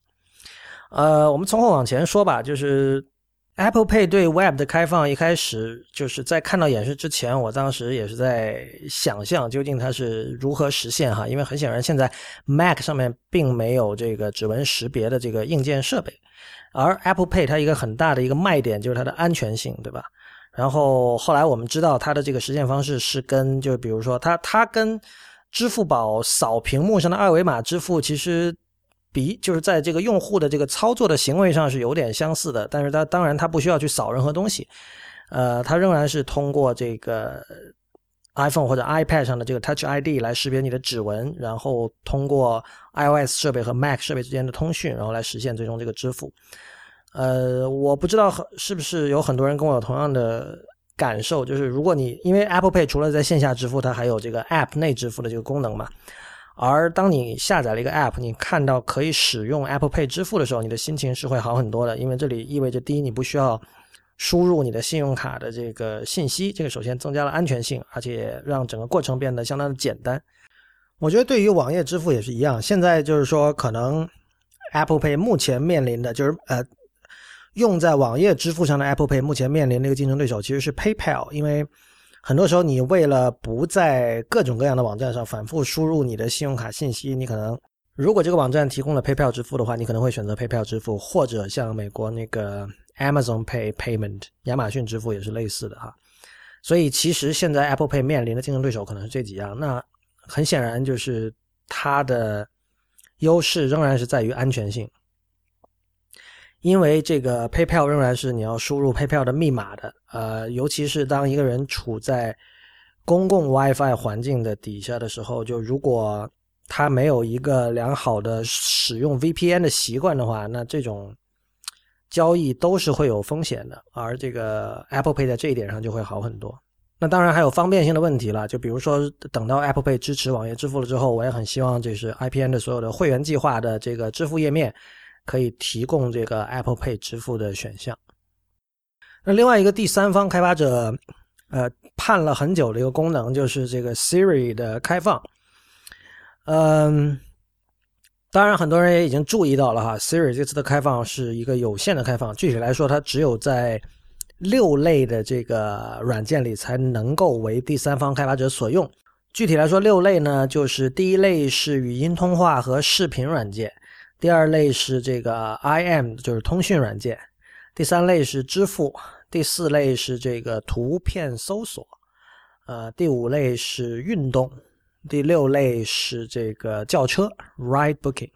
呃，我们从后往前说吧，就是 Apple Pay 对 Web 的开放，一开始就是在看到演示之前，我当时也是在想象究竟它是如何实现哈，因为很显然现在 Mac 上面并没有这个指纹识别的这个硬件设备，而 Apple Pay 它一个很大的一个卖点就是它的安全性，对吧？然后后来我们知道它的这个实现方式是跟，就比如说它它跟支付宝扫屏幕上的二维码支付其实比就是在这个用户的这个操作的行为上是有点相似的，但是它当然它不需要去扫任何东西，呃，它仍然是通过这个 iPhone 或者 iPad 上的这个 Touch ID 来识别你的指纹，然后通过 iOS 设备和 Mac 设备之间的通讯，然后来实现最终这个支付。呃，我不知道是不是有很多人跟我有同样的感受，就是如果你因为 Apple Pay 除了在线下支付，它还有这个 App 内支付的这个功能嘛，而当你下载了一个 App，你看到可以使用 Apple Pay 支付的时候，你的心情是会好很多的，因为这里意味着第一，你不需要输入你的信用卡的这个信息，这个首先增加了安全性，而且让整个过程变得相当的简单。我觉得对于网页支付也是一样，现在就是说可能 Apple Pay 目前面临的就是呃。用在网页支付上的 Apple Pay 目前面临的一个竞争对手其实是 PayPal，因为很多时候你为了不在各种各样的网站上反复输入你的信用卡信息，你可能如果这个网站提供了 PayPal 支付的话，你可能会选择 PayPal 支付，或者像美国那个 Amazon Pay Payment 亚马逊支付也是类似的哈。所以其实现在 Apple Pay 面临的竞争对手可能是这几样，那很显然就是它的优势仍然是在于安全性。因为这个 PayPal 仍然是你要输入 PayPal 的密码的，呃，尤其是当一个人处在公共 WiFi 环境的底下的时候，就如果他没有一个良好的使用 VPN 的习惯的话，那这种交易都是会有风险的。而这个 Apple Pay 在这一点上就会好很多。那当然还有方便性的问题了，就比如说等到 Apple Pay 支持网页支付了之后，我也很希望就是 IPN 的所有的会员计划的这个支付页面。可以提供这个 Apple Pay 支付的选项。那另外一个第三方开发者，呃，盼了很久的一个功能就是这个 Siri 的开放。嗯，当然很多人也已经注意到了哈，Siri 这次的开放是一个有限的开放。具体来说，它只有在六类的这个软件里才能够为第三方开发者所用。具体来说，六类呢，就是第一类是语音通话和视频软件。第二类是这个 IM，就是通讯软件；第三类是支付；第四类是这个图片搜索；呃，第五类是运动；第六类是这个轿车 （Ride Booking）。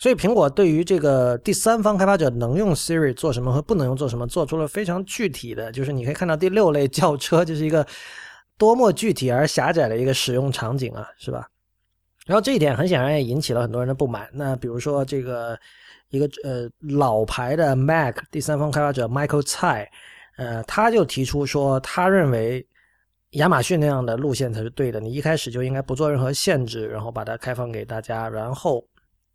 所以，苹果对于这个第三方开发者能用 Siri 做什么和不能用做什么，做出了非常具体的就是你可以看到第六类轿车就是一个多么具体而狭窄的一个使用场景啊，是吧？然后这一点很显然也引起了很多人的不满。那比如说这个一个呃老牌的 Mac 第三方开发者 Michael 蔡呃，他就提出说，他认为亚马逊那样的路线才是对的。你一开始就应该不做任何限制，然后把它开放给大家，然后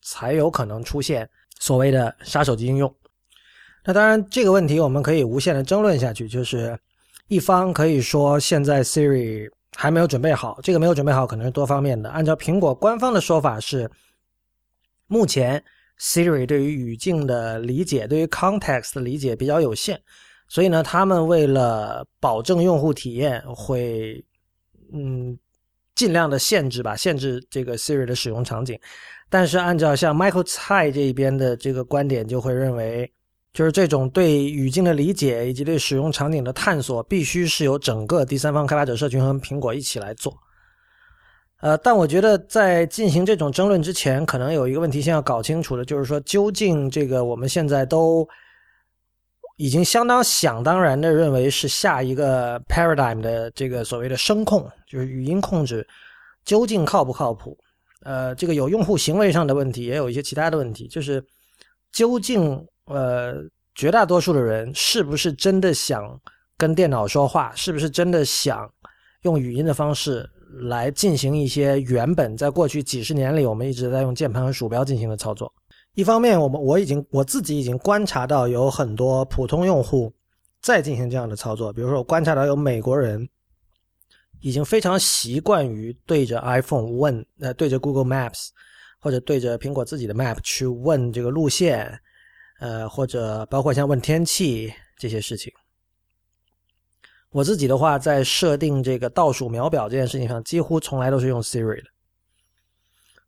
才有可能出现所谓的杀手级应用。那当然这个问题我们可以无限的争论下去，就是一方可以说现在 Siri。还没有准备好，这个没有准备好可能是多方面的。按照苹果官方的说法是，目前 Siri 对于语境的理解，对于 context 的理解比较有限，所以呢，他们为了保证用户体验，会嗯尽量的限制吧，限制这个 Siri 的使用场景。但是按照像 Michael 蔡这一边的这个观点，就会认为。就是这种对语境的理解以及对使用场景的探索，必须是由整个第三方开发者社群和苹果一起来做。呃，但我觉得在进行这种争论之前，可能有一个问题先要搞清楚的，就是说，究竟这个我们现在都已经相当想当然的认为是下一个 paradigm 的这个所谓的声控，就是语音控制，究竟靠不靠谱？呃，这个有用户行为上的问题，也有一些其他的问题，就是。究竟呃绝大多数的人是不是真的想跟电脑说话？是不是真的想用语音的方式来进行一些原本在过去几十年里我们一直在用键盘和鼠标进行的操作？一方面，我们我已经我自己已经观察到有很多普通用户在进行这样的操作，比如说我观察到有美国人已经非常习惯于对着 iPhone 问，呃，对着 Google Maps 或者对着苹果自己的 Map 去问这个路线，呃，或者包括像问天气这些事情。我自己的话，在设定这个倒数秒表这件事情上，几乎从来都是用 Siri 的。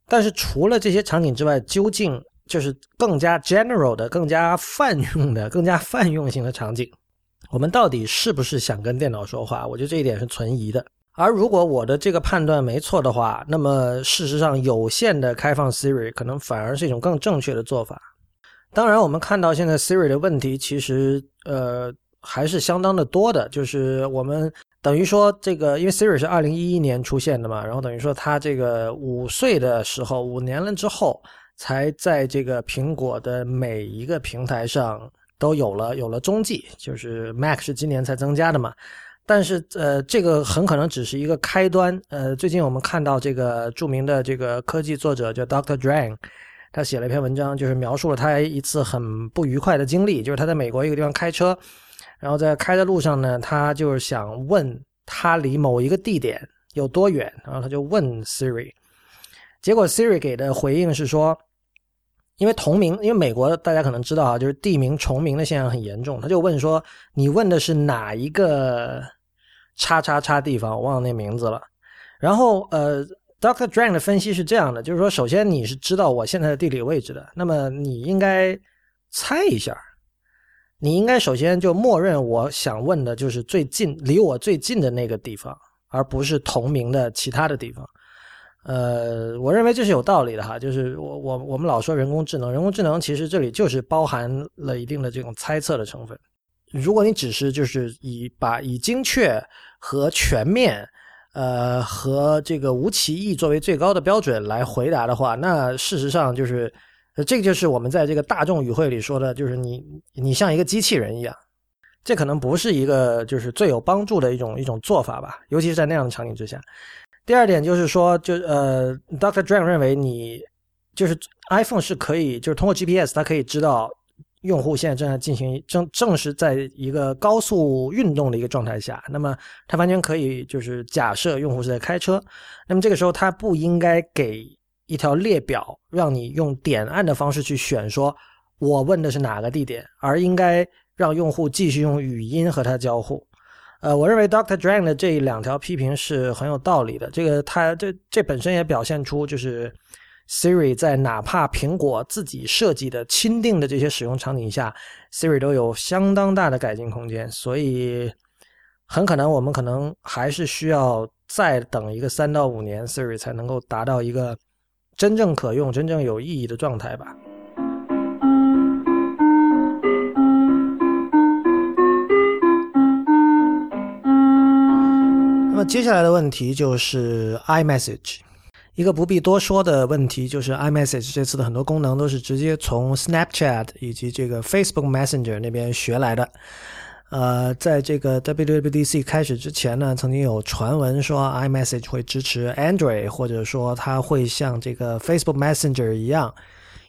但是除了这些场景之外，究竟就是更加 general 的、更加泛用的、更加泛用型的场景，我们到底是不是想跟电脑说话？我觉得这一点是存疑的。而如果我的这个判断没错的话，那么事实上有限的开放 Siri 可能反而是一种更正确的做法。当然，我们看到现在 Siri 的问题其实呃还是相当的多的，就是我们等于说这个，因为 Siri 是二零一一年出现的嘛，然后等于说它这个五岁的时候，五年了之后。才在这个苹果的每一个平台上都有了有了踪迹，就是 Mac 是今年才增加的嘛，但是呃，这个很可能只是一个开端。呃，最近我们看到这个著名的这个科技作者叫 Dr. Dre，他写了一篇文章，就是描述了他一次很不愉快的经历，就是他在美国一个地方开车，然后在开的路上呢，他就是想问他离某一个地点有多远，然后他就问 Siri，结果 Siri 给的回应是说。因为同名，因为美国大家可能知道啊，就是地名重名的现象很严重。他就问说：“你问的是哪一个叉叉叉地方？我忘了那名字了。”然后呃，Dr. Drang 的分析是这样的，就是说，首先你是知道我现在的地理位置的，那么你应该猜一下，你应该首先就默认我想问的就是最近离我最近的那个地方，而不是同名的其他的地方。呃，我认为这是有道理的哈，就是我我我们老说人工智能，人工智能其实这里就是包含了一定的这种猜测的成分。如果你只是就是以把以精确和全面，呃和这个无歧义作为最高的标准来回答的话，那事实上就是，这个就是我们在这个大众语汇里说的，就是你你像一个机器人一样，这可能不是一个就是最有帮助的一种一种做法吧，尤其是在那样的场景之下。第二点就是说，就呃，Dr. Drang 认为你就是 iPhone 是可以，就是通过 GPS，它可以知道用户现在正在进行正正是在一个高速运动的一个状态下，那么它完全可以就是假设用户是在开车，那么这个时候它不应该给一条列表让你用点按的方式去选，说我问的是哪个地点，而应该让用户继续用语音和它交互。呃，我认为 Doctor Drang 的这两条批评是很有道理的。这个他这这本身也表现出，就是 Siri 在哪怕苹果自己设计的钦定的这些使用场景下，Siri 都有相当大的改进空间。所以，很可能我们可能还是需要再等一个三到五年，Siri 才能够达到一个真正可用、真正有意义的状态吧。那么接下来的问题就是 iMessage，一个不必多说的问题就是 iMessage 这次的很多功能都是直接从 Snapchat 以及这个 Facebook Messenger 那边学来的。呃，在这个 WWDC 开始之前呢，曾经有传闻说 iMessage 会支持 Android，或者说它会像这个 Facebook Messenger 一样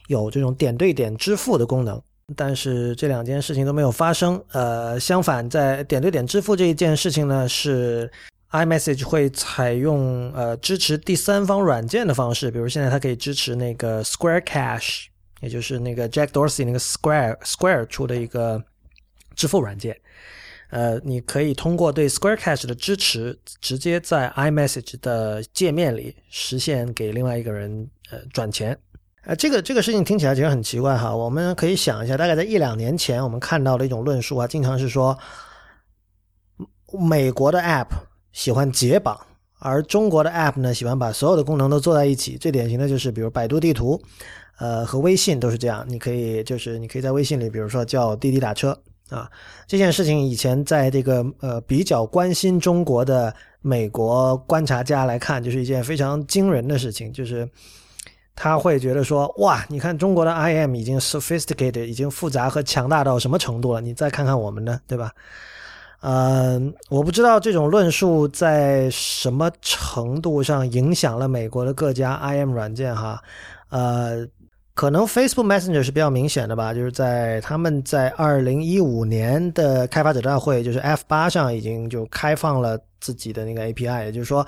有这种点对点支付的功能。但是这两件事情都没有发生。呃，相反，在点对点支付这一件事情呢是。iMessage 会采用呃支持第三方软件的方式，比如现在它可以支持那个 Square Cash，也就是那个 Jack Dorsey 那个 Square Square 出的一个支付软件。呃，你可以通过对 Square Cash 的支持，直接在 iMessage 的界面里实现给另外一个人呃转钱。呃，这个这个事情听起来其实很奇怪哈。我们可以想一下，大概在一两年前，我们看到的一种论述啊，经常是说美国的 App。喜欢解绑，而中国的 App 呢，喜欢把所有的功能都做在一起。最典型的就是，比如百度地图，呃，和微信都是这样。你可以就是你可以在微信里，比如说叫滴滴打车啊。这件事情以前在这个呃比较关心中国的美国观察家来看，就是一件非常惊人的事情，就是他会觉得说，哇，你看中国的 IM 已经 sophisticated，已经复杂和强大到什么程度了？你再看看我们的，对吧？嗯，我不知道这种论述在什么程度上影响了美国的各家 IM 软件哈。呃，可能 Facebook Messenger 是比较明显的吧，就是在他们在二零一五年的开发者大会，就是 F 八上已经就开放了自己的那个 API，也就是说。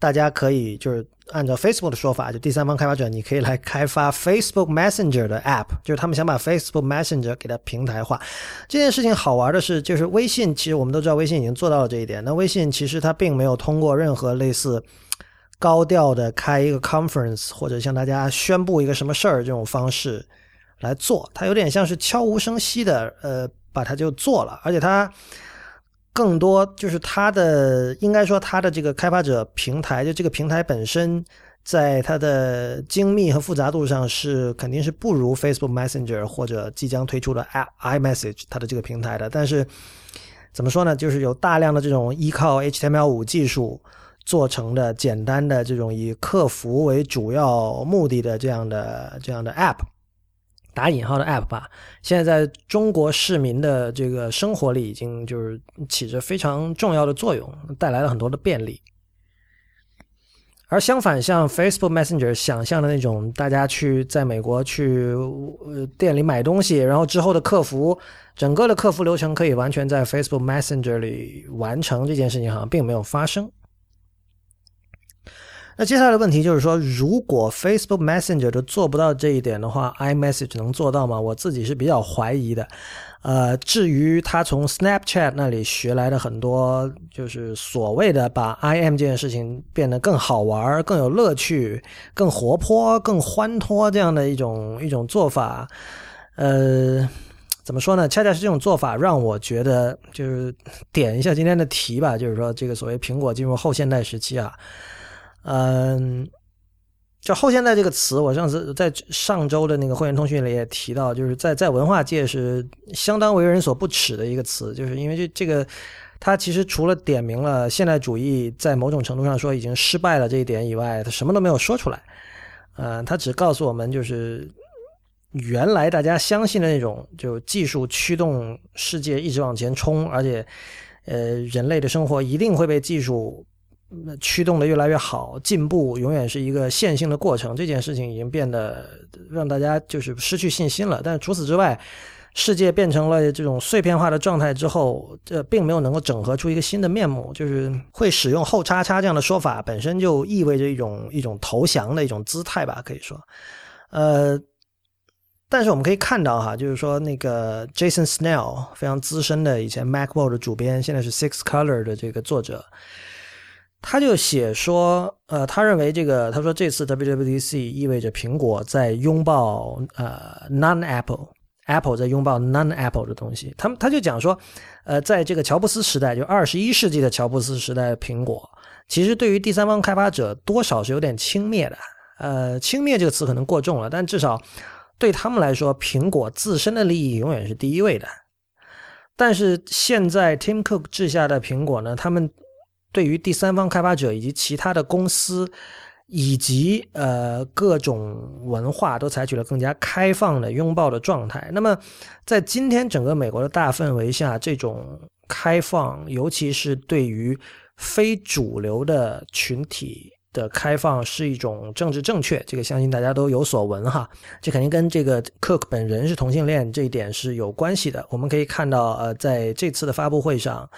大家可以就是按照 Facebook 的说法，就第三方开发者，你可以来开发 Facebook Messenger 的 App，就是他们想把 Facebook Messenger 给它平台化。这件事情好玩的是，就是微信，其实我们都知道微信已经做到了这一点。那微信其实它并没有通过任何类似高调的开一个 conference 或者向大家宣布一个什么事儿这种方式来做，它有点像是悄无声息的，呃，把它就做了，而且它。更多就是它的，应该说它的这个开发者平台，就这个平台本身，在它的精密和复杂度上是肯定是不如 Facebook Messenger 或者即将推出的 iMessage 它的这个平台的。但是怎么说呢？就是有大量的这种依靠 HTML5 技术做成的简单的这种以客服为主要目的的这样的这样的 App。打引号的 App 吧，现在在中国市民的这个生活里，已经就是起着非常重要的作用，带来了很多的便利。而相反，像 Facebook Messenger 想象的那种，大家去在美国去呃店里买东西，然后之后的客服，整个的客服流程可以完全在 Facebook Messenger 里完成，这件事情好像并没有发生。那接下来的问题就是说，如果 Facebook Messenger 都做不到这一点的话，iMessage 能做到吗？我自己是比较怀疑的。呃，至于他从 Snapchat 那里学来的很多，就是所谓的把 IM 这件事情变得更好玩、更有乐趣、更活泼、更欢脱这样的一种一种做法，呃，怎么说呢？恰恰是这种做法让我觉得，就是点一下今天的题吧，就是说这个所谓苹果进入后现代时期啊。嗯，就后现代这个词，我上次在上周的那个会员通讯里也提到，就是在在文化界是相当为人所不齿的一个词，就是因为这这个，它其实除了点明了现代主义在某种程度上说已经失败了这一点以外，它什么都没有说出来。嗯，它只告诉我们，就是原来大家相信的那种，就技术驱动世界一直往前冲，而且呃，人类的生活一定会被技术。那驱动的越来越好，进步永远是一个线性的过程。这件事情已经变得让大家就是失去信心了。但是除此之外，世界变成了这种碎片化的状态之后，这并没有能够整合出一个新的面目。就是会使用后叉叉这样的说法，本身就意味着一种一种投降的一种姿态吧，可以说。呃，但是我们可以看到哈，就是说那个 Jason Snell 非常资深的以前 MacBook 的主编，现在是 Six Color 的这个作者。他就写说，呃，他认为这个，他说这次 WWDC 意味着苹果在拥抱呃 non Apple，Apple 在拥抱 non Apple 的东西。他们他就讲说，呃，在这个乔布斯时代，就二十一世纪的乔布斯时代，苹果其实对于第三方开发者多少是有点轻蔑的。呃，轻蔑这个词可能过重了，但至少对他们来说，苹果自身的利益永远是第一位的。但是现在 Tim Cook 治下的苹果呢，他们。对于第三方开发者以及其他的公司，以及呃各种文化，都采取了更加开放的拥抱的状态。那么，在今天整个美国的大氛围下，这种开放，尤其是对于非主流的群体的开放，是一种政治正确。这个相信大家都有所闻哈。这肯定跟这个 Cook 本人是同性恋这一点是有关系的。我们可以看到，呃，在这次的发布会上。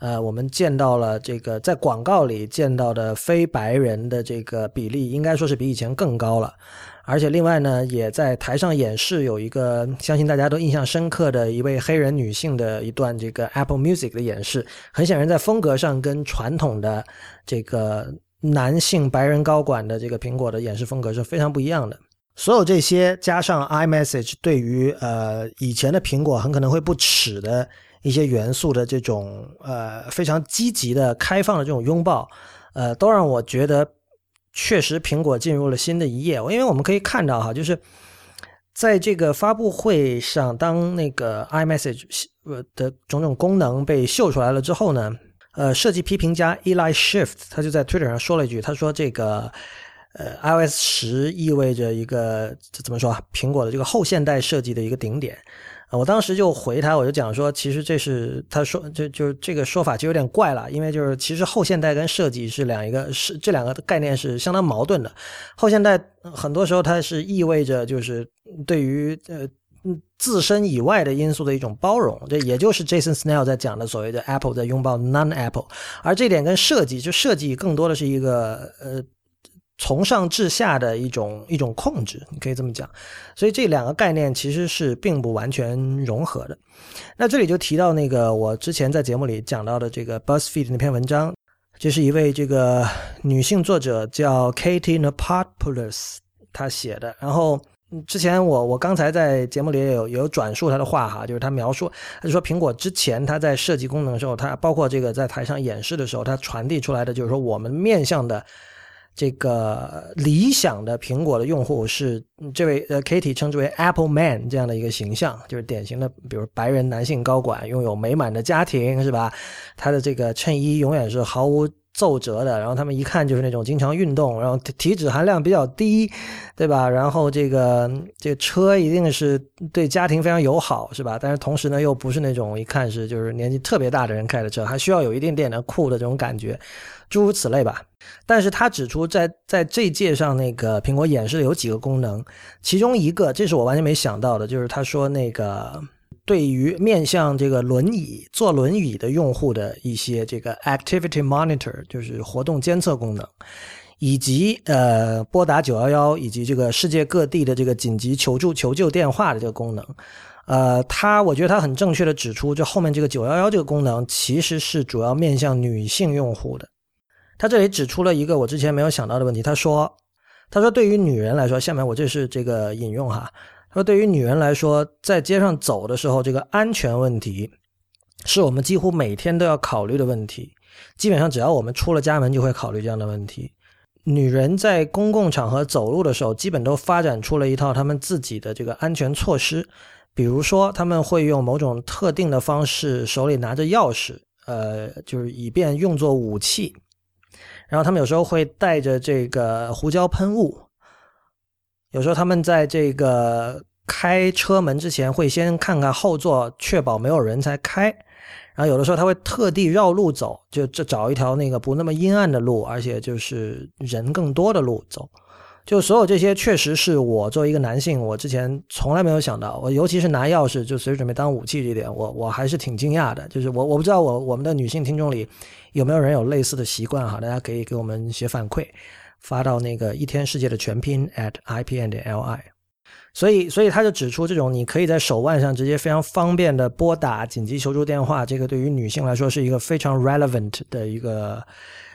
呃，我们见到了这个在广告里见到的非白人的这个比例，应该说是比以前更高了。而且另外呢，也在台上演示有一个相信大家都印象深刻的一位黑人女性的一段这个 Apple Music 的演示。很显然，在风格上跟传统的这个男性白人高管的这个苹果的演示风格是非常不一样的。所有这些加上 iMessage，对于呃以前的苹果很可能会不耻的。一些元素的这种呃非常积极的开放的这种拥抱，呃，都让我觉得确实苹果进入了新的一页。因为我们可以看到哈，就是在这个发布会上，当那个 iMessage 的种种功能被秀出来了之后呢，呃，设计批评家 Eli Shift 他就在 Twitter 上说了一句，他说这个呃，iOS 十意味着一个怎么说啊？苹果的这个后现代设计的一个顶点。我当时就回他，我就讲说，其实这是他说，就就这个说法就有点怪了，因为就是其实后现代跟设计是两一个是这两个概念是相当矛盾的。后现代很多时候它是意味着就是对于呃自身以外的因素的一种包容，这也就是 Jason Snell 在讲的所谓的 Apple 在拥抱 Non-Apple，而这点跟设计就设计更多的是一个呃。从上至下的一种一种控制，你可以这么讲，所以这两个概念其实是并不完全融合的。那这里就提到那个我之前在节目里讲到的这个 BuzzFeed 那篇文章，这是一位这个女性作者叫 Katie Napopoulos 她写的。然后之前我我刚才在节目里也有有转述她的话哈，就是她描述，她就说苹果之前她在设计功能的时候，它包括这个在台上演示的时候，它传递出来的就是说我们面向的。这个理想的苹果的用户是这位呃，Kitty 称之为 Apple Man 这样的一个形象，就是典型的，比如白人男性高管，拥有美满的家庭，是吧？他的这个衬衣永远是毫无皱褶的，然后他们一看就是那种经常运动，然后体脂含量比较低，对吧？然后这个这个车一定是对家庭非常友好，是吧？但是同时呢，又不是那种一看是就是年纪特别大的人开的车，还需要有一点点的酷的这种感觉。诸如此类吧，但是他指出，在在这届上，那个苹果演示的有几个功能，其中一个，这是我完全没想到的，就是他说那个对于面向这个轮椅坐轮椅的用户的一些这个 Activity Monitor，就是活动监测功能，以及呃拨打九幺幺以及这个世界各地的这个紧急求助求救电话的这个功能，呃，他我觉得他很正确的指出，这后面这个九幺幺这个功能其实是主要面向女性用户的。他这里指出了一个我之前没有想到的问题。他说：“他说对于女人来说，下面我这是这个引用哈。他说对于女人来说，在街上走的时候，这个安全问题是我们几乎每天都要考虑的问题。基本上只要我们出了家门，就会考虑这样的问题。女人在公共场合走路的时候，基本都发展出了一套他们自己的这个安全措施。比如说，他们会用某种特定的方式，手里拿着钥匙，呃，就是以便用作武器。”然后他们有时候会带着这个胡椒喷雾，有时候他们在这个开车门之前会先看看后座，确保没有人才开。然后有的时候他会特地绕路走，就就找一条那个不那么阴暗的路，而且就是人更多的路走。就所有这些，确实是我作为一个男性，我之前从来没有想到。我尤其是拿钥匙就随时准备当武器这点，我我还是挺惊讶的。就是我我不知道我我们的女性听众里有没有人有类似的习惯哈？大家可以给我们写反馈，发到那个一天世界的全拼 at ipn 点 li。所以所以他就指出，这种你可以在手腕上直接非常方便的拨打紧急求助电话，这个对于女性来说是一个非常 relevant 的一个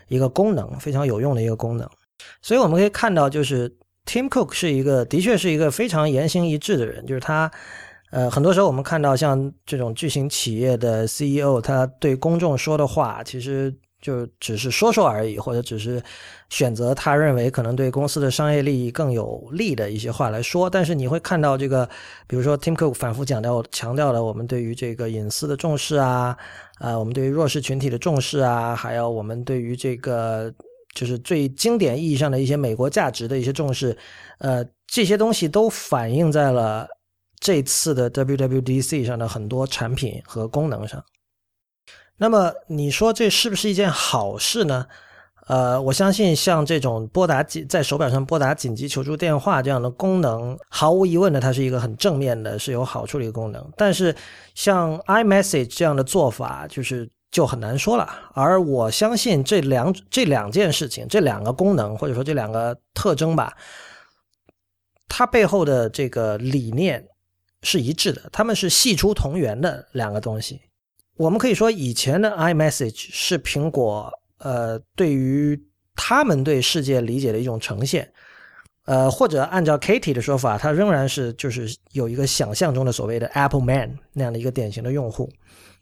一个功能，非常有用的一个功能。所以我们可以看到，就是 Tim Cook 是一个，的确是一个非常言行一致的人。就是他，呃，很多时候我们看到像这种巨型企业的 CEO，他对公众说的话，其实就只是说说而已，或者只是选择他认为可能对公司的商业利益更有利的一些话来说。但是你会看到这个，比如说 Tim Cook 反复强调强调了我们对于这个隐私的重视啊，啊，我们对于弱势群体的重视啊，还有我们对于这个。就是最经典意义上的一些美国价值的一些重视，呃，这些东西都反映在了这次的 WWDC 上的很多产品和功能上。那么你说这是不是一件好事呢？呃，我相信像这种拨打紧在手表上拨打紧急求助电话这样的功能，毫无疑问的，它是一个很正面的，是有好处的一个功能。但是像 iMessage 这样的做法，就是。就很难说了，而我相信这两这两件事情，这两个功能或者说这两个特征吧，它背后的这个理念是一致的，他们是系出同源的两个东西。我们可以说，以前的 iMessage 是苹果呃对于他们对世界理解的一种呈现，呃，或者按照 Katie 的说法，它仍然是就是有一个想象中的所谓的 Apple Man 那样的一个典型的用户。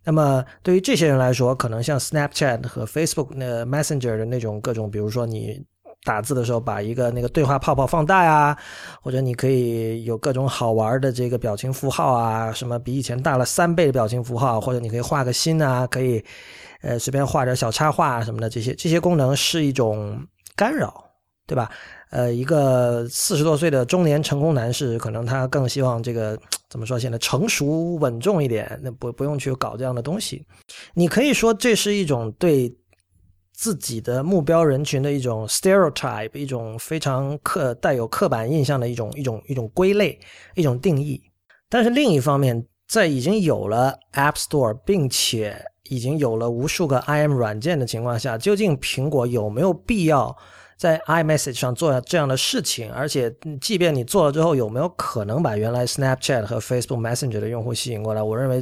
那么对于这些人来说，可能像 Snapchat 和 Facebook 那 Messenger 的那种各种，比如说你打字的时候把一个那个对话泡泡放大呀，或者你可以有各种好玩的这个表情符号啊，什么比以前大了三倍的表情符号，或者你可以画个心啊，可以呃随便画点小插画什么的，这些这些功能是一种干扰，对吧？呃，一个四十多岁的中年成功男士，可能他更希望这个怎么说？显得成熟稳重一点，那不不用去搞这样的东西。你可以说这是一种对自己的目标人群的一种 stereotype，一种非常刻带有刻板印象的一种一种一种归类，一种定义。但是另一方面，在已经有了 App Store，并且已经有了无数个 IM 软件的情况下，究竟苹果有没有必要？在 iMessage 上做这样的事情，而且即便你做了之后，有没有可能把原来 Snapchat 和 Facebook Messenger 的用户吸引过来？我认为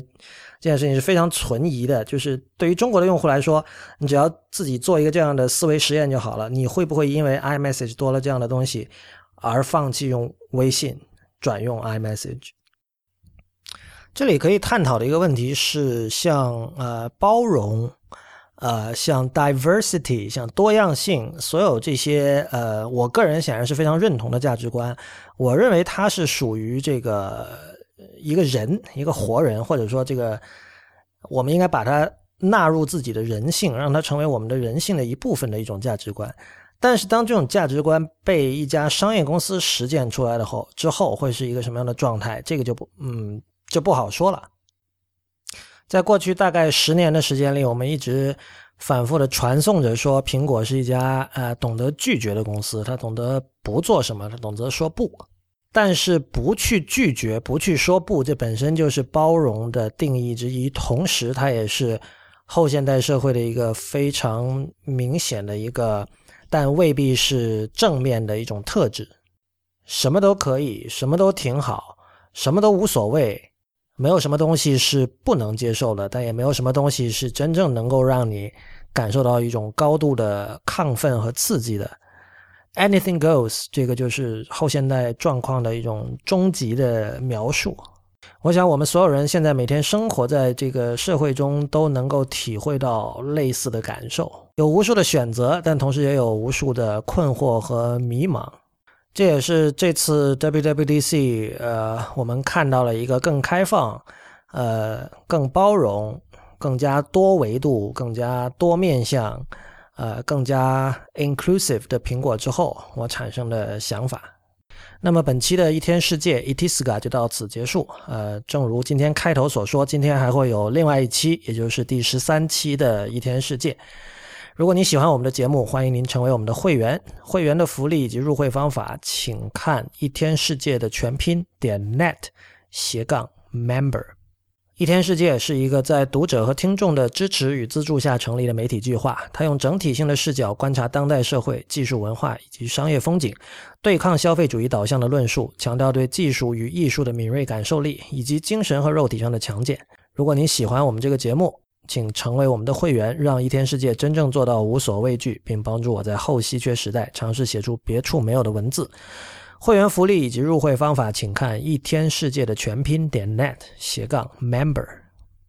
这件事情是非常存疑的。就是对于中国的用户来说，你只要自己做一个这样的思维实验就好了。你会不会因为 iMessage 多了这样的东西而放弃用微信，转用 iMessage？这里可以探讨的一个问题是，像呃包容。呃，像 diversity，像多样性，所有这些，呃，我个人显然是非常认同的价值观。我认为它是属于这个一个人，一个活人，或者说这个，我们应该把它纳入自己的人性，让它成为我们的人性的一部分的一种价值观。但是，当这种价值观被一家商业公司实践出来的后，之后会是一个什么样的状态？这个就不，嗯，就不好说了。在过去大概十年的时间里，我们一直反复的传颂着说，苹果是一家呃懂得拒绝的公司，它懂得不做什么，它懂得说不。但是不去拒绝，不去说不，这本身就是包容的定义之一，同时它也是后现代社会的一个非常明显的一个，但未必是正面的一种特质。什么都可以，什么都挺好，什么都无所谓。没有什么东西是不能接受的，但也没有什么东西是真正能够让你感受到一种高度的亢奋和刺激的。Anything goes，这个就是后现代状况的一种终极的描述。我想，我们所有人现在每天生活在这个社会中，都能够体会到类似的感受。有无数的选择，但同时也有无数的困惑和迷茫。这也是这次 WWDC，呃，我们看到了一个更开放、呃，更包容、更加多维度、更加多面向、呃，更加 inclusive 的苹果之后，我产生的想法。那么本期的一天世界 Itiska 就到此结束。呃，正如今天开头所说，今天还会有另外一期，也就是第十三期的一天世界。如果你喜欢我们的节目，欢迎您成为我们的会员。会员的福利以及入会方法，请看一天世界的全拼点 net 斜杠 member。一天世界是一个在读者和听众的支持与资助下成立的媒体计划。它用整体性的视角观察当代社会、技术文化以及商业风景，对抗消费主义导向的论述，强调对技术与艺术的敏锐感受力以及精神和肉体上的强健。如果您喜欢我们这个节目，请成为我们的会员，让一天世界真正做到无所畏惧，并帮助我在后稀缺时代尝试写出别处没有的文字。会员福利以及入会方法，请看一天世界的全拼点 net 斜杠 member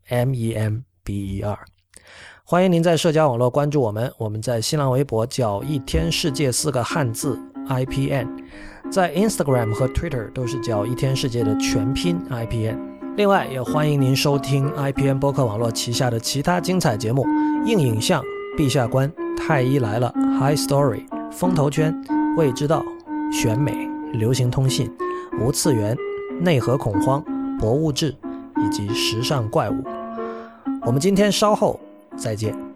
m e m b e r。欢迎您在社交网络关注我们，我们在新浪微博叫一天世界四个汉字 i p n，在 Instagram 和 Twitter 都是叫一天世界的全拼 i p n。另外，也欢迎您收听 IPN 播客网络旗下的其他精彩节目：硬影像、陛下观、太医来了、High Story、风投圈、未知道、选美、流行通信、无次元、内核恐慌、博物志以及时尚怪物。我们今天稍后再见。